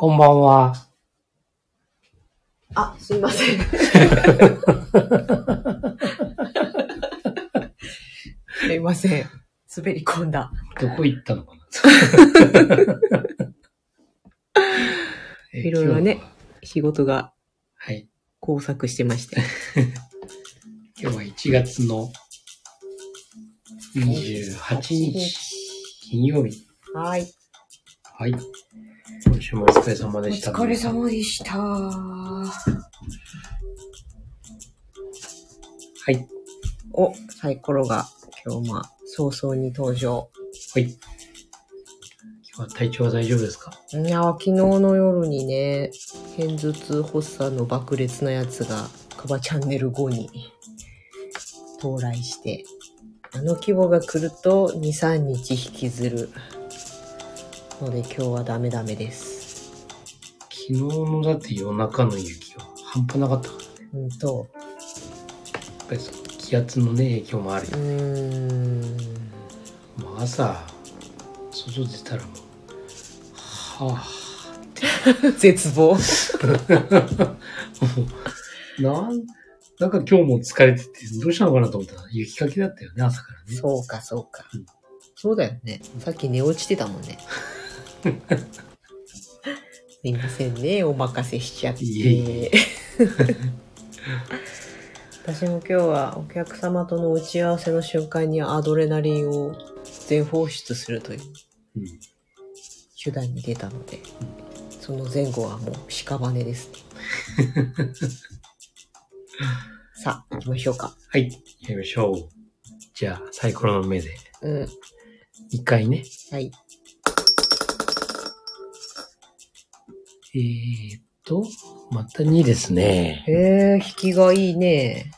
こんばんは。あ、すいません。すいません。滑り込んだ。どこ行ったのかな？え いろいろね今日は？仕事がはい。工作してまして。今日は1月の28日、金曜日。はい。はい。今週もお疲れ様おでした。疲れ様でした。はい。お、サイコロが今日まあ早々に登場。はい。今日は体調は大丈夫ですか？いや、昨日の夜にね、偏頭痛発作の爆裂なやつが、カバチャンネル後に到来して、あの規模が来ると2、3日引きずるので今日はダメダメです。昨日のだって夜中の雪は半端なかったからね。うんと、やっぱりその気圧のね、影響もあるよう。ーん、もう朝、外出たらもう、は 絶望。ぁ、なん、なんか今日も疲れてて、どうしたのかなと思ったら雪かきだったよね、朝からね。そうか、そうかうん。そうだよね。さっき寝落ちてたもんね。すいませんね、お任せしちゃって。いえいえ私も今日はお客様との打ち合わせの瞬間にアドレナリンを全放出するといううん。手段に出たので、その前後はもう屍ですね。さあ、行きましょうか。はい、やりましょう。じゃあ、サイコロの目で、うん。一回ね。はい。えーっと、また2ですね。へえ、引きがいいね。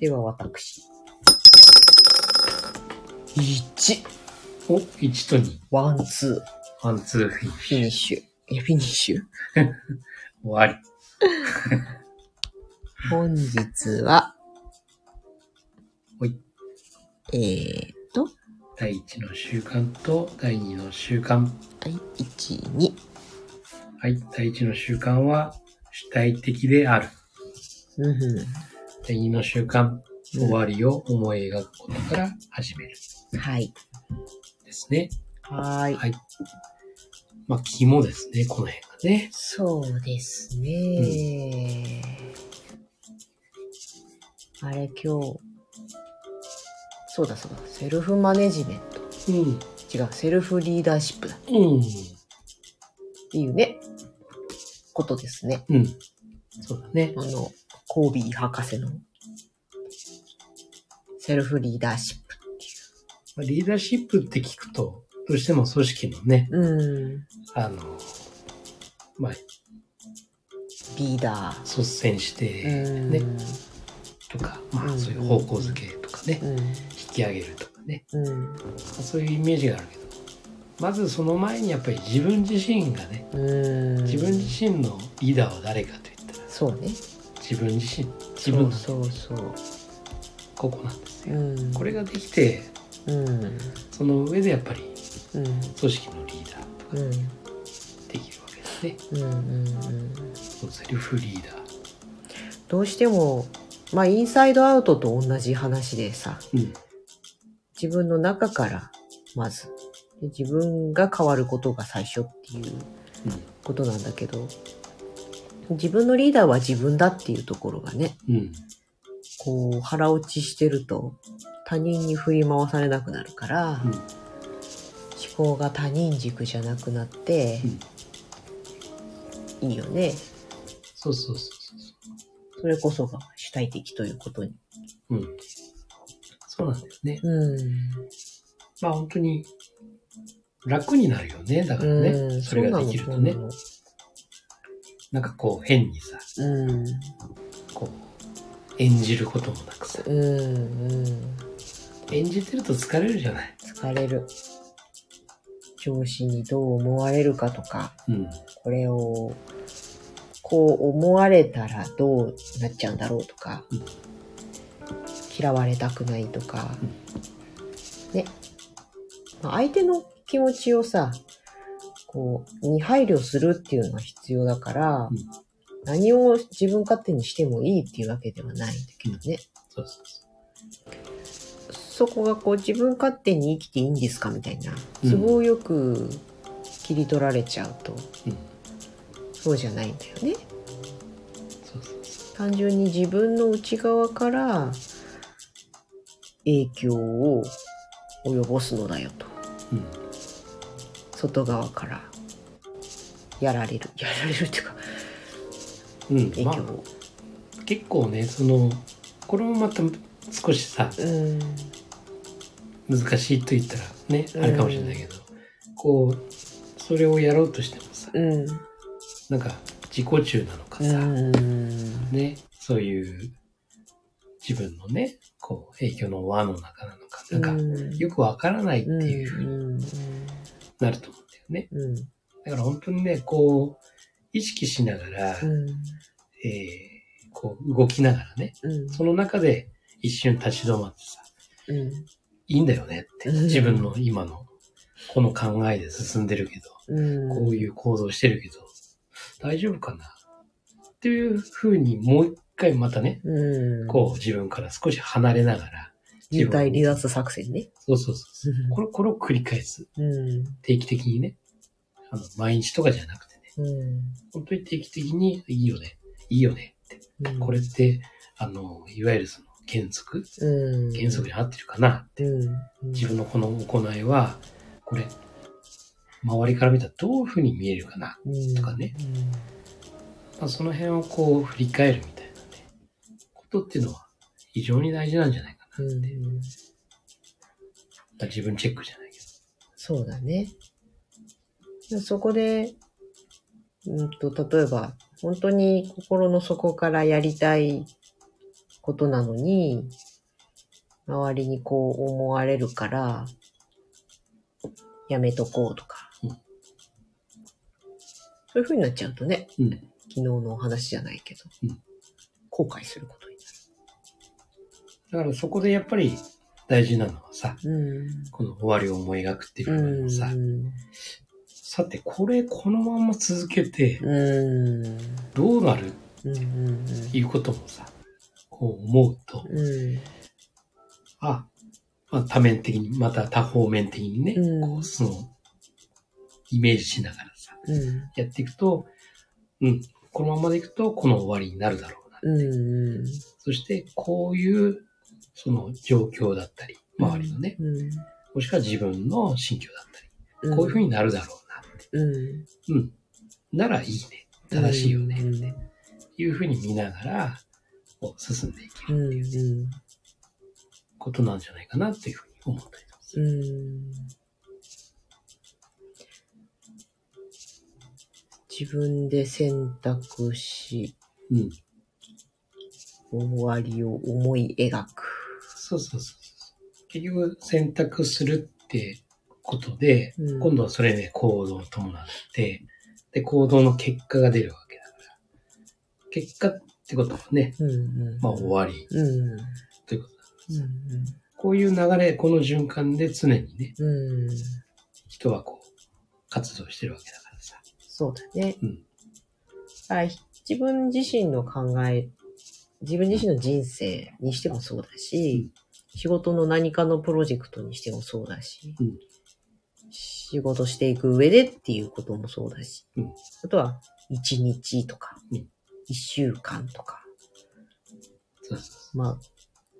では私。1、お、1と2。ワン、ツワン、ツー、フィニッー、フシュ。ィニッシュ。え、フィニッシュ？終わり。本日は、ほい。えーっと、第1の習慣と第2の習慣。はい、1、2。はい、第1の習慣は主体的である。うんふ第2の習慣、うん終わりを思い描くことから始める。ん。はい。ですね。はーい。はい。まあ、肝ですね、この辺がね。そうですね、あれ今日、そうだそうだ、セルフマネジメント。うん。違う、セルフリーダーシップだっうん。ていうね、ことですね。うん。そうだね。あの、コービー博士の、セルフリーダーシップ。まあリーダーシップって聞くと、どうしても組織のね、うん。あの、まあ、リーダー。率先して、うん。ね、とか、まあ、うんそういう方向づけとかね、うん。引き上げるとかね、うん。まあそういうイメージがあるけど、まずその前にやっぱり自分自身がね、うん。自分自身のリーダーは誰かと言ったら、そうね。自分自身、自分のそうそうそう。ここなんですよ。うん。これができて、うん。その上でやっぱりうん。組織のリーダーとかうん。できるわけですね。うん。うん。そのセルフリーダー。どうしても、まあ、インサイドアウトと同じ話でさ、うん。自分の中から、まず、で自分が変わることが最初っていうことなんだけど、自分のリーダーは自分だっていうところがね、うん。うん。こう、腹落ちしてると、他人に振り回されなくなるから、うん。思考が他人軸じゃなくなって、いいよね。そうそうそうそそれこそが主体的ということに。う。うん。そうなんだよね。うん。まあ本当に楽になるよね。だからね。うんそれができるとね。なんかこう変にさ、うん。こう演じることもなくさ、うん。うん。演じてると疲れるじゃない。疲れる。上司にどう思われるかとか、うん。これを、こう思われたらどうなっちゃうんだろうとか、うん嫌われたくないとか、ね。まあ相手の気持ちをさ、こう、に配慮するっていうのは必要だから、うん何を自分勝手にしてもいいっていうわけではないんだけどね。そうそうそそこがこう自分勝手に生きていいんですかみたいなうん都合よく切り取られちゃうと、う。うん。そうじゃないんだよね。単純に自分の内側から影響を及ぼすのだよと。う。うん。外側からやられる。やられるっていうか、うん。まあ、影響を。結構ね、その、これもまた少しさ、うん。難しいと言ったらね、うんあれかもしれないけど、こう、それをやろうとしてもさ、うん。なんか自己中なのかうさ、ん。ね、そういう自分のね、こう、影響の輪の中なのか、なんか、うんよくわからないっていうふうにうん。なると思うんだよね。うん。だから本当にね、こう、意識しながら、うん。えーこう、動きながらね、うん。その中で一瞬立ち止まってさ、うん。いいんだよねって、うん自分の今の、この考えで進んでるけど、うん。こういう行動してるけど、大丈夫かなっていうふうにもう一回またね、うん。こう自分から少し離れながら、幽体離脱作戦ね。そうそうそう。これ、これを繰り返す。うん。定期的にね。あの、毎日とかじゃなくてね。うん。本当に定期的に、いいよね。いいよねって。うんこれって、あの、いわゆるその原則うん。原則に合ってるかなうん。自分のこの行いは、これ、周りから見たらどういうふうに見えるかな分とかね。まあ、その辺をこう振り返るみたいなね、ことっていうのは非常に大事なんじゃないうん。まあ自分チェックじゃないけそうだね。でそこで、うんと、例えば、本当に心の底からやりたいことなのに、周りにこう思われるから、やめとこうとか。うんそういう風になっちゃうとね、ど。うん。昨日のお話じゃないけど、うん後悔することにだからそこでやっぱり大事なのはさ、なる。この終わりを思い描くっていううん。部分もさ、うん。さてこれこのまま続けてうん。どうなる？っうん。うん。ていうこともさ、こう思うと、うん。あ、まあ、多面的に、また多方面的にね、うんこう、その、イメージしながらさ、うん。やっていくと、うん、このままでいくと、この終わりになるだろうな。うん。そして、こういう、その状況だったり、周りのね、うん。もしくは自分の心境だったうんり、こういうふうになるだろうなって。うん。うん。ならいいね。正しいよね。うんっていうふうに見ながら、こう進んでいけうん。るっていうことなんじゃないかなっていうふうに思ったります。うん。自分で選択し、うん。終わりを思い描く。そうそうそうそう。結局選択するってことで、うん今度はそれで行動を伴って、で、行動の結果が出るわけだから。結果ってことはね、うんうん。まあ終わりうん。ということだ。うんこういう流れ、この循環で常にね、うん。うん。人はこう、活動してるわけだからさ。そうだね。うん。あ自分自身の考え、自分自身の人生にしてもそうだし、仕事の何かのプロジェクトにしてもそうだし、うん。仕事していく上でっていうこともそうだし、うん。あとは1日とか、うん。1週間とか、まあ、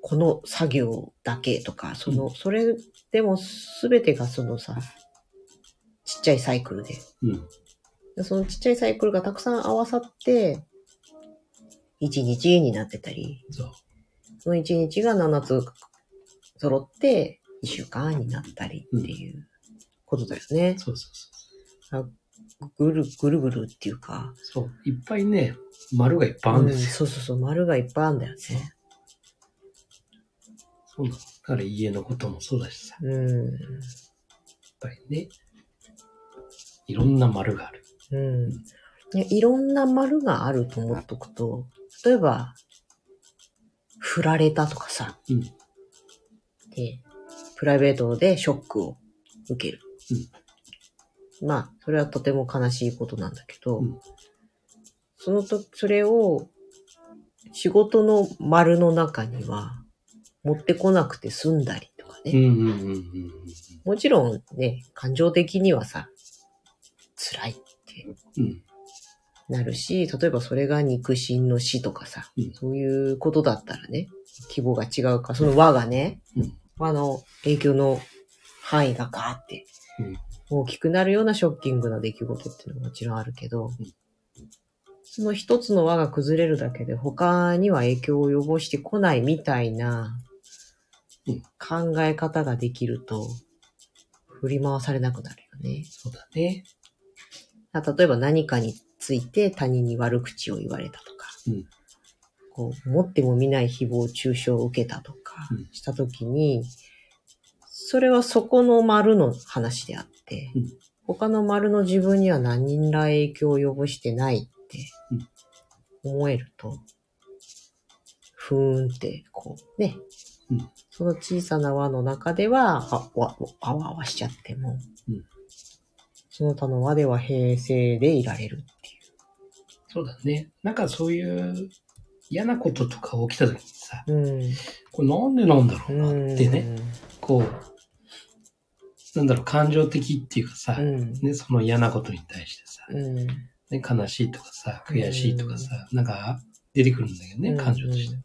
この作業だけとか、その、それでも全てがそのさ、ちっちゃいサイクル。でそのちっちゃいサイクルがたくさん合わさって、1日になってたり、そう。その1日が7つ揃って1週間になったりっていうことだよね。そうそうそう。ぐるぐるぐるっていうか、そう。いっぱいね、丸がいっぱいあるんですよ。うんそうそうそう、丸がいっぱいあるんだよね。そうなの。だから家のこともそうだしさ。やっうん。ぱりね、いろんな丸がある。うん。いやいろんな丸があると思っとくと、例えば、振られたとかさ、うん。で、プライベートでショックを受ける。うんまあ、それはとても悲しいことなんだけど、うんそのと、それを仕事の丸の中には持ってこなくて済んだりとかね。もちろんね、感情的にはさ、辛いってうん。なるし、例えばそれが肉親の死とかさ、うん。そういうことだったらね、規模が違うか、その輪がね、うん。輪の影響の範囲がガーって大きくなるようなショッキングな出来事っていうのはもちろんあるけど、その一つの輪が崩れるだけで他には影響を及ぼしてこないみたいなうん。考え方ができると、振り回されなくなるよね。そうだね。あ例えば何かについて他人に悪口を言われたとか、うん。こう持っても見ない誹謗中傷を受けたとかうん。したときに、それはそこの丸の話であって、うん。他の丸の自分には何ら影響を及ぼしてないって思えると、ふーんってこうね、うん。その小さな輪の中では、あわあわあわしちゃっても、うん。その他の輪では平静でいられる。そうだね。なんかそういう嫌なこととか起きた時にさ、うん。これなんでなんだろうなってね、こう、なんだろう、感情的っていうかさ、うん。ね、その嫌なことに対してさ、うん。ね、悲しいとかさ、悔しいとかさ、なんか出てくるんだけどね、うん感情として。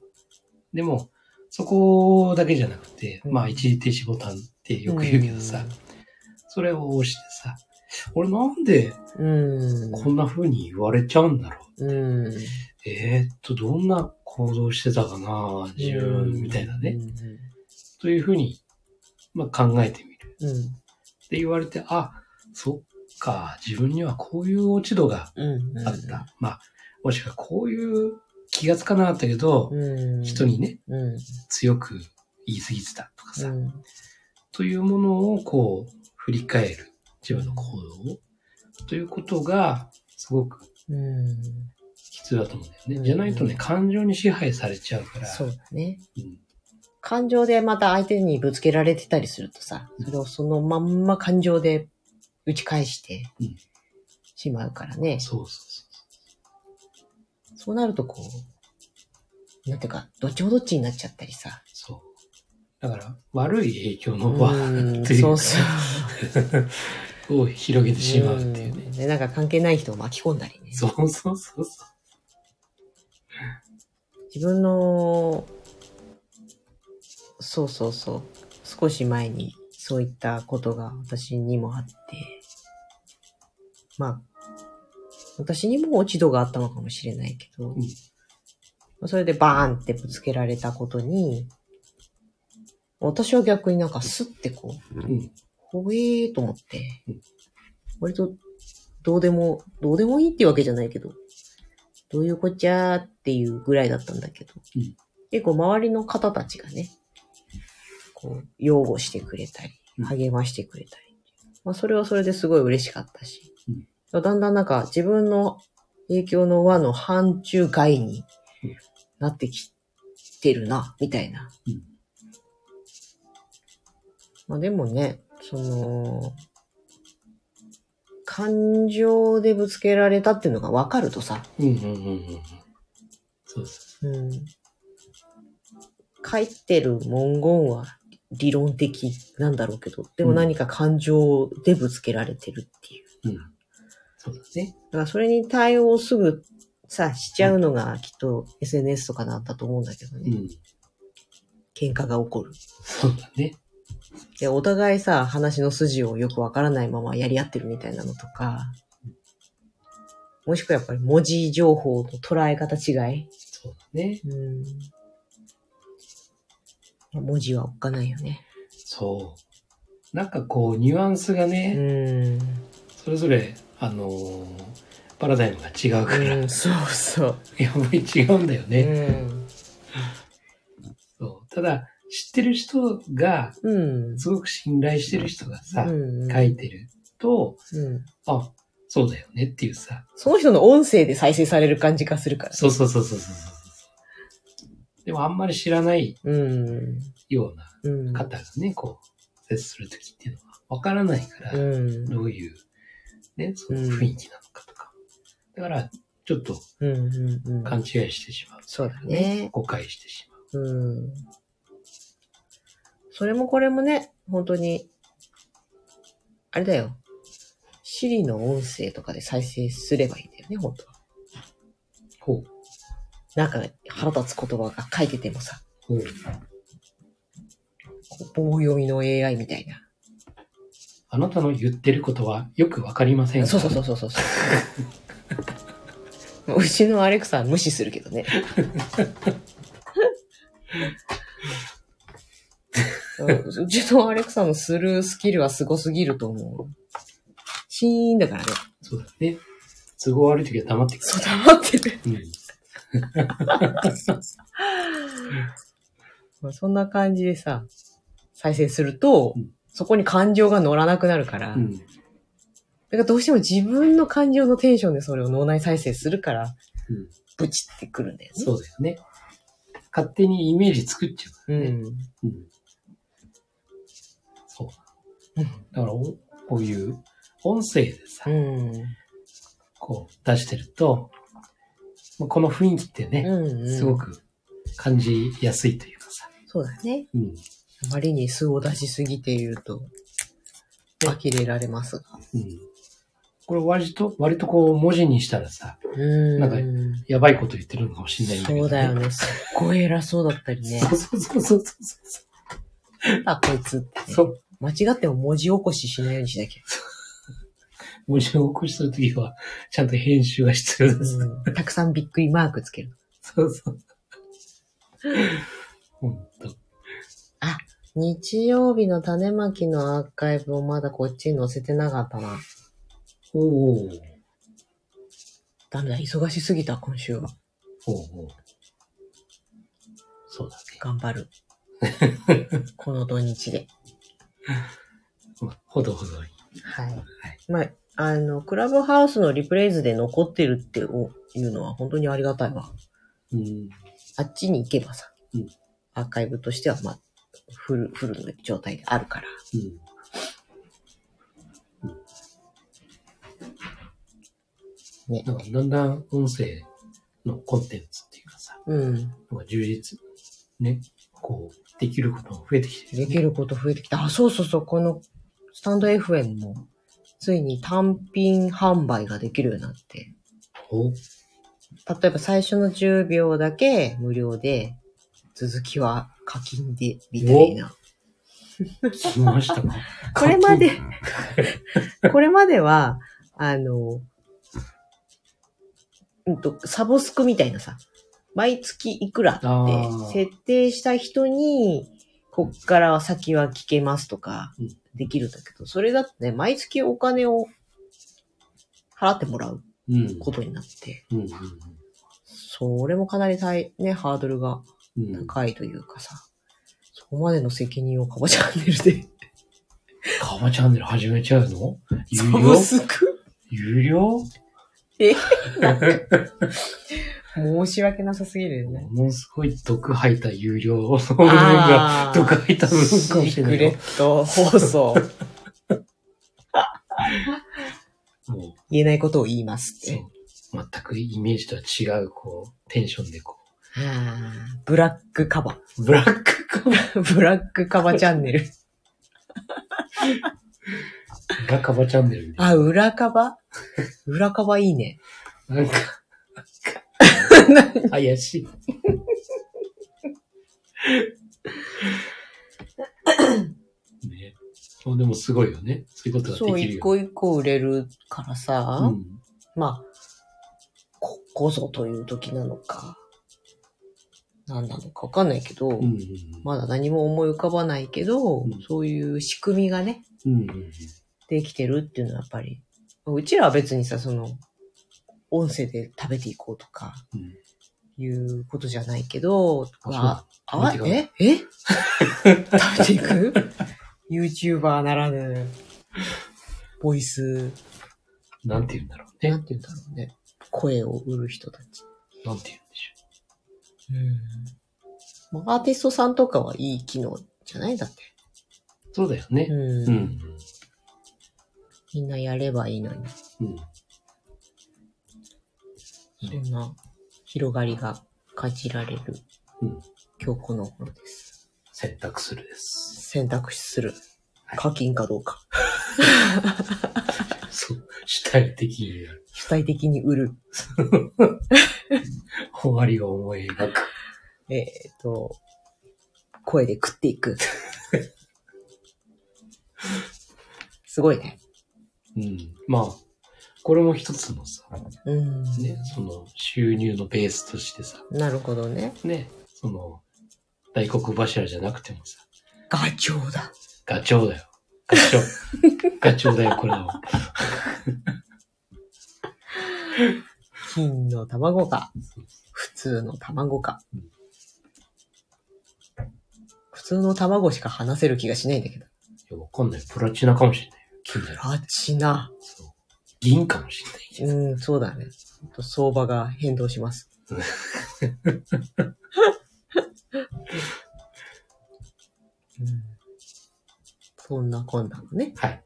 でも、そこだけじゃなくて、うんまあ一時停止ボタンってよく言うけどさ、それを押してさ、俺なんでうん。こんな風に言われちゃうんだろう？うん。えーっと、どんな行動してたかな自分、みたいなね。という風に、まあ考えてみる。うん。って言われて、あ、そっか、自分にはこういう落ち度がうん。うん。あった。まあ、もしくはこういう気がつかなかったけど、うん。人にね、うん。強く言い過ぎてたとかさ、うん。というものをこう、振り返る。自分の行動を。ということが、すごくうん。必要だと思うんだよね。うんじゃないとね、感情に支配されちゃうから。そうだね。うん感情でまた相手にぶつけられてたりするとさ、それをそのまんま感情で打ち返してうんしまうからね。そうそうそそうなるとこう、なんていうか、どっちもどっちになっちゃったりさ。う。そう。だから、悪い影響の輪うんというそうそう。を広げてしまうっていうね。んで、なんか関係ない人を巻き込んだりね。そうそうそうそ自分の、そうそうそう。少し前にそういったことが私にもあって、まあ、私にも落ち度があったのかもしれないけど、うんそれでバーンってぶつけられたことに、私は逆になんかスッてこう、う。うん。ほえーと思って。うん、割とどうでも、どうでもいいってわけじゃないけど、どういうこっちゃーっていうぐらいだったんだけど、うん。結構周りの方たちがね、こう、擁護してくれたりうん、励ましてくれたり、まあそれはそれですごい嬉しかったし、うん。だんだんなんか自分の影響の輪の範疇外にうん。なってきてるな、みたいな。うん。まあでもね、その、感情でぶつけられたっていうのが分かるとさ、うんうんうんうんうん。そうそうん、書いてる文言は理論的なんだろうけど、でも何か感情でぶつけられてるっていう。う。うん。そうだね。だからそれに対応すぐさ、しちゃうのがきっと SNS とかなんだと思うんだけどね。うん。喧嘩が起こる。そうだね。で、お互いさ、話の筋をよくわからないままやり合ってるみたいなのとか、もしくはやっぱり文字情報の捉え方違い。そうだね。うん。文字はおっかないよね。そう。なんかこう、ニュアンスがうね、ん。それぞれ、あのーパラダイムが違うから、うん、そうそう。やっぱり違うんだよね。うん。そうただ、知ってる人が、うん。すごく信頼してる人がさ、うん書いてると、うん。あ、そうだよねっていうさ、その人の音声で再生される感じがするから。そうそうそうそうそうそう。でもあんまり知らないうん。ようなうん。方がね、こう、接するときっていうのはわからないから、うん。どういうね、その雰囲気なのかとか。だから、ちょっとうんうんうん。勘違いしてしまう。そうだね。誤解してしまう。うん。それもこれもね、本当に、あれだよ。シリの音声とかで再生すればいいんだよね、本当は。ほう。なんか腹立つ言葉が書いててもさ、ほう。棒読みの AI みたいな。あなたの言ってることはよくわかりませんがそうそうそうそうそうそう。うちのアレクサは無視するけどね。うんうちのアレクサのスルースキルはすごすぎると思う。シーンだからね。そうだね。都合悪い時は黙ってくそう、黙ってる。る。まあ、そんな感じでさ、再生すると、うんそこに感情が乗らなくなるから、うん。うん。だからどうしても自分の感情のテンションでそれを脳内再生するから、うんブチってくるんだよね。そうだよね。勝手にイメージ作っちゃうからね。うん。うん。だからお、こういう音声でさ、うん。こう出してると、まあこの雰囲気ってね、うん、うん。すごく感じやすいというかさ。そうだね。うん。あまりに素を出しすぎていると、呆れられますが。うん。これ割と、割とこう文字にしたらさ、うん。なんかやばいこと言ってるのかもしれないけど、そうだよ。ね。すっごい偉そうだったりね。そうそうそうそうそあ、こいつって、う。ね。そう。間違っても文字起こししないようにしなきゃ。文字を起こしするときは、ちゃんと編集が必要です。うん。たくさんびっくりマークつける。そうそう。ほんと。日曜日の種まきのアーカイブをまだこっちに載せてなかったな。おお。ダメだ、忙しすぎた、今週は。ほうほう。そうだね。頑張る。この土日で。ま あほどほどに。はい。まあ、あの、クラブハウスのリプレイズで残ってるっていうのは本当にありがたいわ。うん。あっちに行けばさ、うんアーカイブとしては、まあ、フル、フルの状態であるから。うん。ね。なんかだんだん音声のコンテンツっていうかさ、うん。なんか充実、ね、こう、できることも増えてきてる、できること増えてきた。あ、そうそうそう、このスタンド FM も、ついに単品販売ができるようになって。お例えば最初の10秒だけ無料で、続きは課金で、みたいな。来ましたか？これまで、これまでは、あの、うんと、サブスクみたいなさ、毎月いくらって設定した人に、こっから先は聞けますとかうん、できるんだけど、それだとね、毎月お金を払ってもらううん。ことになって、うん。それもかなり大、ね、ハードルが。高いというかさ、そこまでの責任をカバチャンネルで。カバチャンネル始めちゃうの？有サ料有料？申し訳なさすぎるよね。ものすごい毒吐いた有料の部分が、毒吐いた部分かもしれないシークレよ。ット放送。言えないことを言いますっそうて。。全くイメージとは違う、こう、テンションでこあーブラックカバ。う、ブラックカバ、ブラックカバ チャンネル。裏カバチャンネルあ、裏カバ裏カバいいね。な。なんか、怪しい。ね。そう、でもすごいよね。そういうことがそう、できるよ。一個一個売れるからさ、うん。まあ、ここぞという時なのか、何なのかわかんないけど、うんうんまだ何も思い浮かばないけど、うんそういう仕組みがね、うん。うんうんできてるっていうのはやっぱり、うちらは別にさ、その、音声で食べていこうとか、うんいうことじゃないけど、ああ、あ、食べてええ？食べていく ?YouTuber ならぬ、ボイス、なんて言うんだろうね。なんて言うんだろうね。声を売る人たち。なんて言うんでしうん。まあアーティストさんとかはいい機能じゃない？だって。ょう。そうだよね。うんうん。みんなやればいいのに。うん。そんな広がりが感じられるうん。今日この頃です。選択するです。選択するはい。課金かどうか。そう。主体的にやる。主体的に売る。終わりが思い描く。えっ、と、声で食っていく。すごいね。うん。まあ、これも一つのさ、うん。ね、その収入のベースとしてさ、なるほどね。ね、その、大黒柱じゃなくてもさ、ガチョウだ。ガチョウだよ。ガチョウ。ガチョウだよ、これは。金の卵か。普通の卵かうん。普通の卵しか話せる気がしないんだけど。いや、わかんない。プラチナかもしれないよ。金じゃない。ラチナ。銀かもしれない。うん、そうだね。相場が変動します。うん、そんなこんなのね。はい。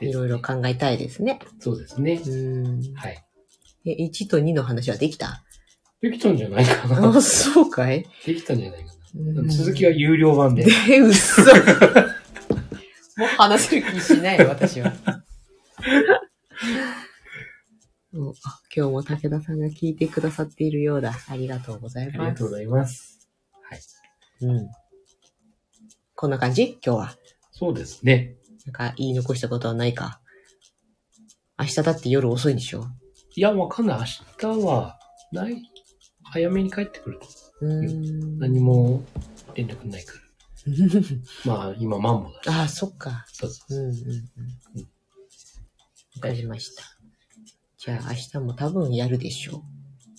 いろいろ考えたいですね。そうですね。うん。はい。え、1と2の話はできた？できたんじゃないかな。あ、そうかい、できたんじゃないかうんな。続きは有料版で。で、嘘。もう話せる気しないよ、私は。今日も武田さんが聞いてくださっているようだ。ありがとうございあります。がとうございます。はい。うん。こんな感じ？今日は？そうですね。なんか言い残したことはないか？明日だって夜遅いんでしょ？いや、わかんない。明日は、ない。早めに帰ってくると。うーん。何も連絡ないから。まあ、今、マンボだし。ああ、そっか。そうそううんうんうん。わかりました。じゃあ明日も多分やるでしょう。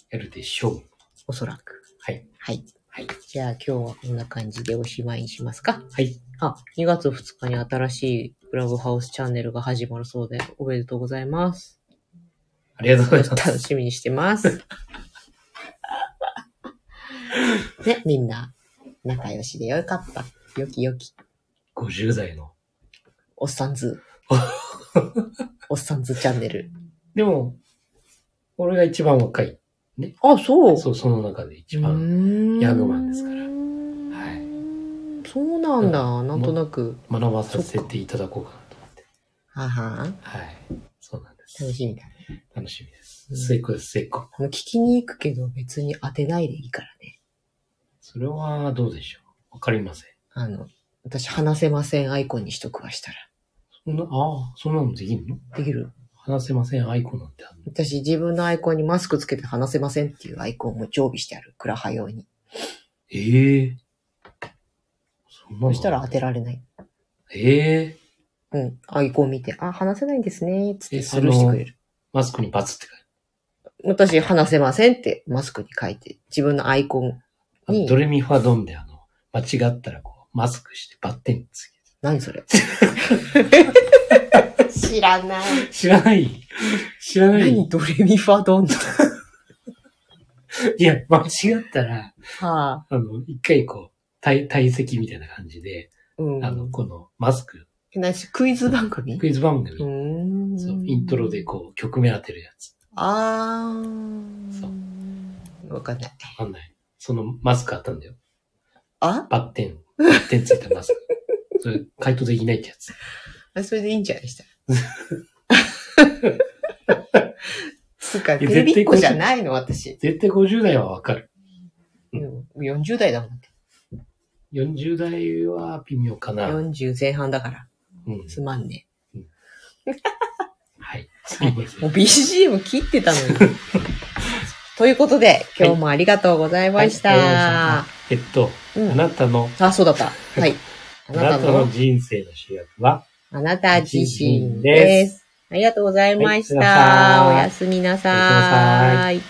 やるでしょう。おそらく。はい。はい。はい。じゃあ今日はこんな感じでおしまいにしますか。はい。あ、2月2日に新しいクラブハウスチャンネルが始まるそうでおめでとうございます。ありがとうございます。楽しみにしてます。ね、みんな仲良しでよかった。よきよき。50代の。おっさんず。おっさんずチャンネル。でも、俺が一番若い。あ、そう。そう、その中で一う番。ヤングマンですからはい。そうなんだ。うんなんとなく。学ばさせていただこうかなと思って。はははい。そうなんです。楽しみだね。楽しみです。うん末っ子です、末っ聞きに行くけど別に当てないでいいからね。それはどうでしょう？わかりません。あの、私話せませんアイコンにしとくわしたら。そんな、ああ、そんなのできんの？できる話せません、アイコンなんてあるの？私自分のアイコンにマスクつけて話せませんっていうアイコンも常備してある。クラハ用に。ええそんなのそしたら当てられない。ええうん。アイコン見て、あ、話せないんですね。つってスルーしてくれる。マスクにバツって書いて私話せませんってマスクに書いて、自分のアイコンにドレミファドンであの、間違ったらこう、マスクしてバッテンつ。何それ 知らない。知らない知らない何ドレミファドンって。いや、間違ったら、はあ。あの、一回こう、体、体積みたいな感じで、うん。あの、このマスク、え何しクイズ番組？クイズ番組、うーん。そう、イントロでこう、曲名当てるやつ。あそー。わかんない。わかんない。そのマスクあったんだよ。あ？バッテン、バッテンついたマスク。それ、回答できないってやつ。あそれでいいんじゃない？でしたつうか、テレビっ子じゃないの、私。絶対50代はわかる。うん40代だもん。40代は微妙かな。40前半だから。うん。すまんね。はい。すいません。もう BGM 切ってたのに。ということで、今日もありがとうございました。はいえっと、うんあなたの、あ、そうだった。はい。ああなたなたのの、人生の主役は、あなた自身で。ですありがとうございましはいた。おおやすみなさいやすみなさい。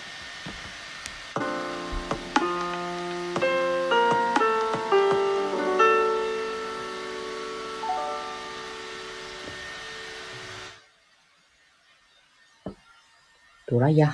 ドライヤー